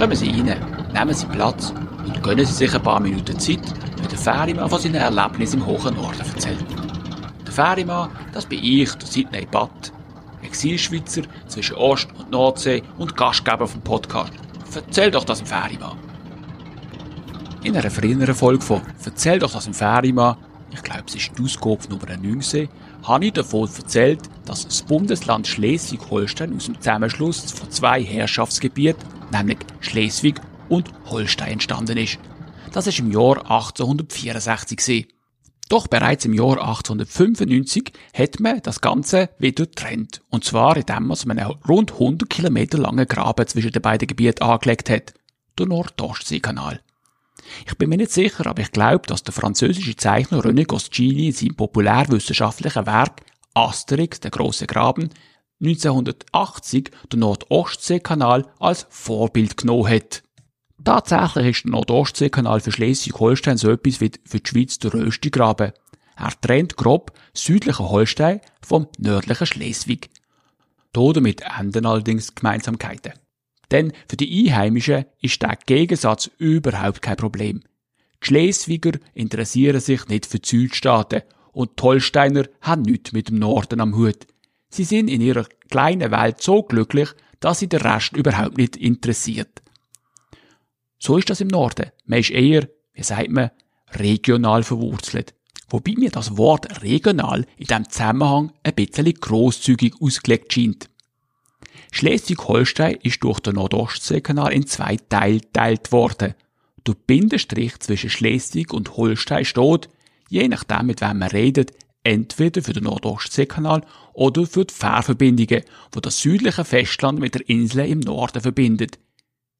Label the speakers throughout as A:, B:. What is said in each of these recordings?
A: Kommen Sie rein, nehmen Sie Platz und gönnen Sie sich ein paar Minuten Zeit, wenn der Ferimann von seinen Erlebnissen im hohen Norden erzählt. Der Ferimann, das bin ich, der Sidney Batt, Exilschweizer zwischen Ost- und Nordsee und Gastgeber vom Podcast. Erzähl doch das im Ferimann. In einer früheren Folge von Erzähl doch das im Ferimann, ich glaube es ist die Ausgabe Nummer 19, habe ich davon erzählt, dass das Bundesland Schleswig-Holstein aus dem Zusammenschluss von zwei Herrschaftsgebieten, nämlich Schleswig und Holstein entstanden ist. Das ist im Jahr 1864 gewesen. Doch bereits im Jahr 1895 hat man das Ganze wieder getrennt. Und zwar indem man einen rund 100 Kilometer langen Graben zwischen den beiden Gebieten angelegt hat. Der Nordostseekanal. Ich bin mir nicht sicher, aber ich glaube, dass der französische Zeichner René Goscinny in seinem populärwissenschaftlichen Werk Asterix, der große Graben, 1980 den Nordostseekanal als Vorbild genommen hat. Tatsächlich ist der Nordostseekanal für Schleswig-Holstein so etwas wie für die Schweiz der Röstigraben. Er trennt grob südliche Holstein vom nördlichen Schleswig. Damit enden allerdings Gemeinsamkeiten. Denn für die Einheimischen ist der Gegensatz überhaupt kein Problem. Die Schleswiger interessieren sich nicht für die Südstaaten und die Holsteiner haben nichts mit dem Norden am Hut. Sie sind in ihrer kleinen Welt so glücklich, dass sie den Rest überhaupt nicht interessiert. So ist das im Norden. Man ist eher, wie sagt man, regional verwurzelt. Wobei mir das Wort regional in diesem Zusammenhang ein bisschen grosszügig ausgelegt scheint. Schleswig-Holstein ist durch den Nordostseekanal in zwei Teile geteilt worden. Der Bindestrich zwischen Schleswig und Holstein steht, je nachdem mit wem man redet, entweder für den Nordostseekanal oder für die Fährverbindungen, wo das südliche Festland mit der Insel im Norden verbindet.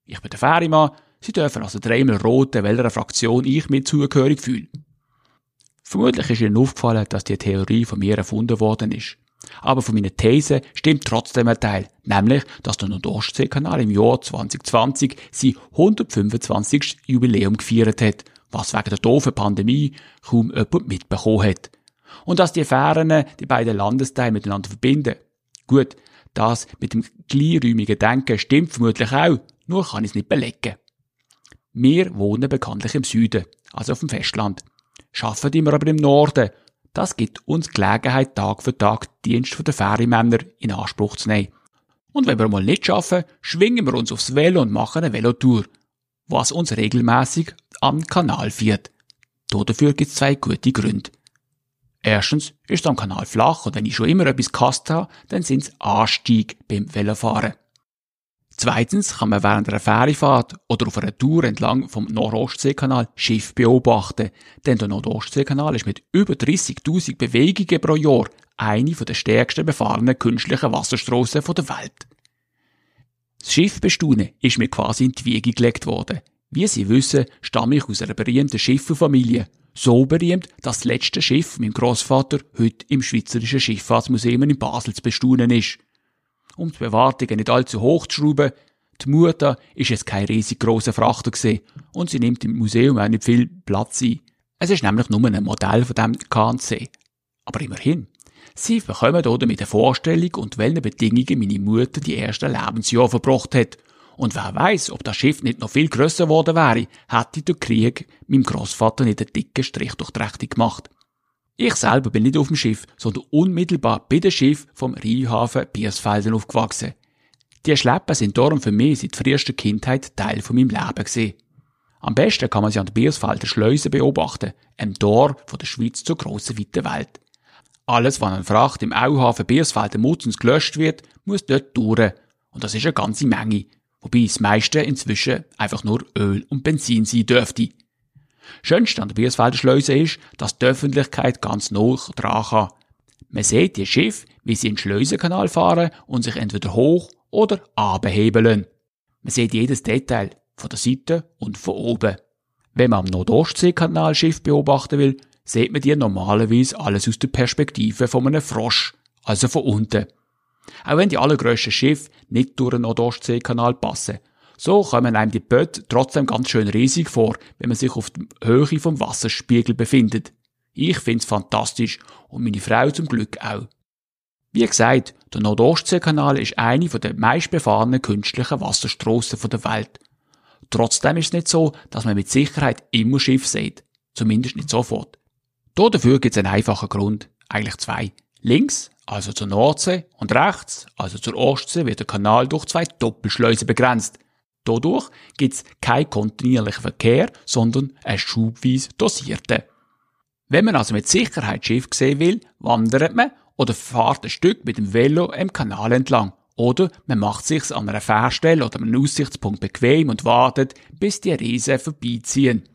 A: Ich bin der Fährimann, Sie dürfen also dreimal roten, welcher Fraktion ich mir zugehörig fühle. Vermutlich ist Ihnen aufgefallen, dass die Theorie von mir erfunden worden ist. Aber von meiner These stimmt trotzdem ein Teil, nämlich, dass der Nordostseekanal im Jahr 2020 sein 125. Jubiläum gefeiert hat, was wegen der doofen Pandemie kaum jemand mitbekommen hat. Und dass die Fähren die beiden Landesteile miteinander verbinden. Gut, das mit dem kleinräumigen Denken stimmt vermutlich auch, nur kann ich es nicht belegen. Wir wohnen bekanntlich im Süden, also auf dem Festland. Schaffen immer aber im Norden das gibt uns Gelegenheit, Tag für Tag die Dienst der Ferienmänner in Anspruch zu nehmen. Und wenn wir mal nicht schaffen, schwingen wir uns aufs Velo und machen eine Velotour, was uns regelmäßig am Kanal führt. Dafür gibt es zwei gute Gründe. Erstens ist am Kanal flach und wenn ich schon immer etwas gehasst habe, dann sind es Anstieg beim Velofahren. Zweitens kann man während einer Fährifahrt oder auf einer Tour entlang vom Nordostseekanal Schiff beobachten, denn der Nordostseekanal ist mit über 30.000 Bewegungen pro Jahr eine der stärksten befahrenen künstlichen Wasserstraßen der Welt. Das Schiff bestaunen ist mir quasi in die Wiege gelegt worden. Wie Sie wissen, stamme ich aus einer berühmten Schifferfamilie. So berühmt, dass das letzte Schiff meinem Großvater heute im Schweizerischen Schifffahrtsmuseum in Basel zu bestaunen ist um die Bewartungen nicht allzu hoch zu schrauben. Die Mutter ist es kein riesig grosser Frachter gewesen und sie nimmt im Museum auch nicht viel Platz ein. Es ist nämlich nur ein Modell von dem KNC. Aber immerhin. Sie bekommen mit der Vorstellung und welchen Bedingungen meine Mutter die ersten Lebensjahre verbracht hat. Und wer weiß, ob das Schiff nicht noch viel grösser geworden wäre, hätte der Krieg meinem Großvater nicht einen dicken Strich durch die Rechnung gemacht. Ich selber bin nicht auf dem Schiff, sondern unmittelbar bei dem Schiff vom Rheinhafen Biersfelden aufgewachsen. Die Schleppen sind darum für mich seit frühester Kindheit Teil von meinem Leben gewesen. Am besten kann man sie an der Biersfelder Schleuse beobachten, einem Tor von der Schweiz zur grossen weiten Welt. Alles, was an Fracht im Auhafen Biersfelden Mutzens gelöscht wird, muss dort durch. Und das ist eine ganze Menge. Wobei das meiste inzwischen einfach nur Öl und Benzin sein dürfte. Schönst an der Biersfelder Schleuse ist, dass die Öffentlichkeit ganz nah dran kann. Man sieht die Schiffe, wie sie in den Schleusenkanal fahren und sich entweder hoch oder abhebeln. Man sieht jedes Detail, von der Seite und von oben. Wenn man am Nordostseekanal Schiff beobachten will, sieht man die normalerweise alles aus der Perspektive von einem Frosch, also von unten. Auch wenn die allergrößten Schiffe nicht durch den Nordostseekanal passen, so kommen einem die Bötte trotzdem ganz schön riesig vor, wenn man sich auf der Höhe vom Wasserspiegel befindet. Ich find's fantastisch und meine Frau zum Glück auch. Wie gesagt, der Nordostseekanal ist eine der meistbefahrenen künstlichen Wasserstrassen der Welt. trotzdem ist es nicht so, dass man mit Sicherheit immer Schiff sieht. Zumindest nicht sofort. Dafür gibt es einen einfachen Grund. Eigentlich zwei. Links, also zur Nordsee, und rechts, also zur Ostsee, wird der Kanal durch zwei Doppelschleusen begrenzt. Dadurch gibt es keinen kontinuierlichen Verkehr, sondern einen schubweise dosierten. Wenn man also mit Sicherheit Schiff sehen will, wandert man oder fährt ein Stück mit dem Velo im Kanal entlang. Oder man macht sich's an einer Fährstelle oder einem Aussichtspunkt bequem und wartet, bis die Riesen vorbeiziehen.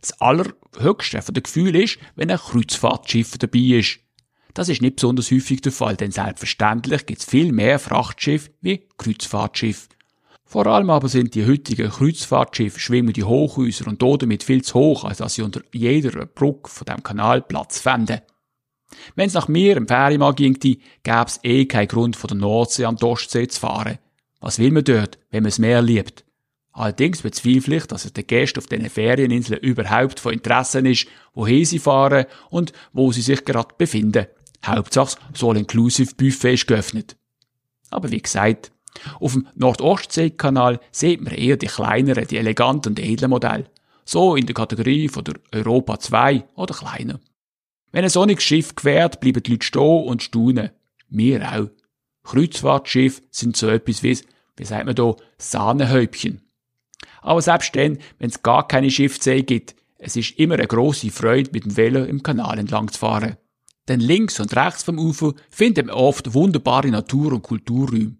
A: Das allerhöchste von der Gefühl ist, wenn ein Kreuzfahrtschiff dabei ist. Das ist nicht besonders häufig der Fall, denn selbstverständlich gibt es viel mehr Frachtschiffe wie Kreuzfahrtschiffe. Vor allem aber sind die heutigen Kreuzfahrtschiffe schwimmende Hochhäuser und damit viel zu hoch, als dass sie unter jeder Brücke von dem Kanal Platz fänden. Wenn es nach mir im Ferienmann ginge, gäbe es eh keinen Grund von der Nordsee an die Ostsee zu fahren. Was will man dort, wenn man es Meer liebt? Allerdings bezweifle ich, dass es den Gästen auf diesen Ferieninseln überhaupt von Interesse ist, wohin sie fahren und wo sie sich gerade befinden. Hauptsache, das All-Inclusive Buffet ist geöffnet. Aber wie gesagt, auf dem Nordostseekanal sieht man eher die kleineren, die eleganten und edlen Modelle. So in der Kategorie von der Europa 2 oder kleiner. Wenn ein sonniges Schiff quert, bleiben die Leute stehen und staunen. Wir auch. Kreuzfahrtschiffe sind so etwas wie, wie sagt man da, Sahnehäubchen. Aber selbst dann, wenn es gar keine Schiffsee gibt, es ist immer eine grosse Freude, mit dem Velo im Kanal entlang zu fahren. Denn links und rechts vom Ufer findet man oft wunderbare Natur- und Kulturräume.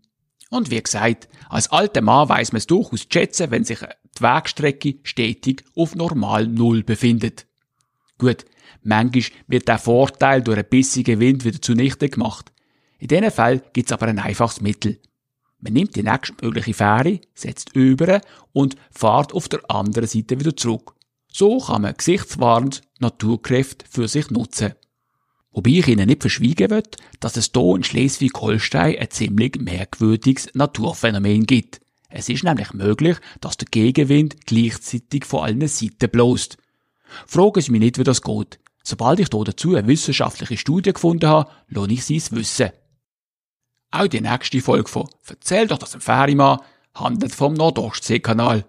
A: Und wie gesagt, als alter Mann weiß man es durchaus zu schätzen, wenn sich die Wegstrecke stetig auf normal Null befindet. Gut, manchmal wird der Vorteil durch einen bissigen Wind wieder zunichte gemacht. In diesem Fall gibt es aber ein einfaches Mittel. Man nimmt die nächstmögliche Fähre, setzt über und fährt auf der anderen Seite wieder zurück. So kann man gesichtswahrend Naturkräfte für sich nutzen. Wobei ich Ihnen nicht verschwiegen will, dass es hier in Schleswig-Holstein ein ziemlich merkwürdiges Naturphänomen gibt. Es ist nämlich möglich, dass der Gegenwind gleichzeitig von allen Seiten bloßt. Fragen Sie mich nicht, wie das geht. Sobald ich hier dazu eine wissenschaftliche Studie gefunden habe, lohne ich Sie es wissen. Auch die nächste Folge von Erzähl doch das im Ferienmann handelt vom Nordostseekanal.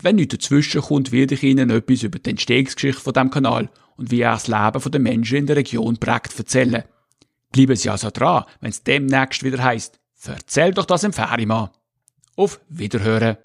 A: Wenn nichts dazwischen kommt, werde ich Ihnen etwas über die Entstehungsgeschichte von dem Kanal und wie er das Leben der Menschen in der Region prägt erzählen. Bleiben Sie also dran, wenn es demnächst wieder heißt, Erzähl doch das im Ferienmann. Auf Wiederhören.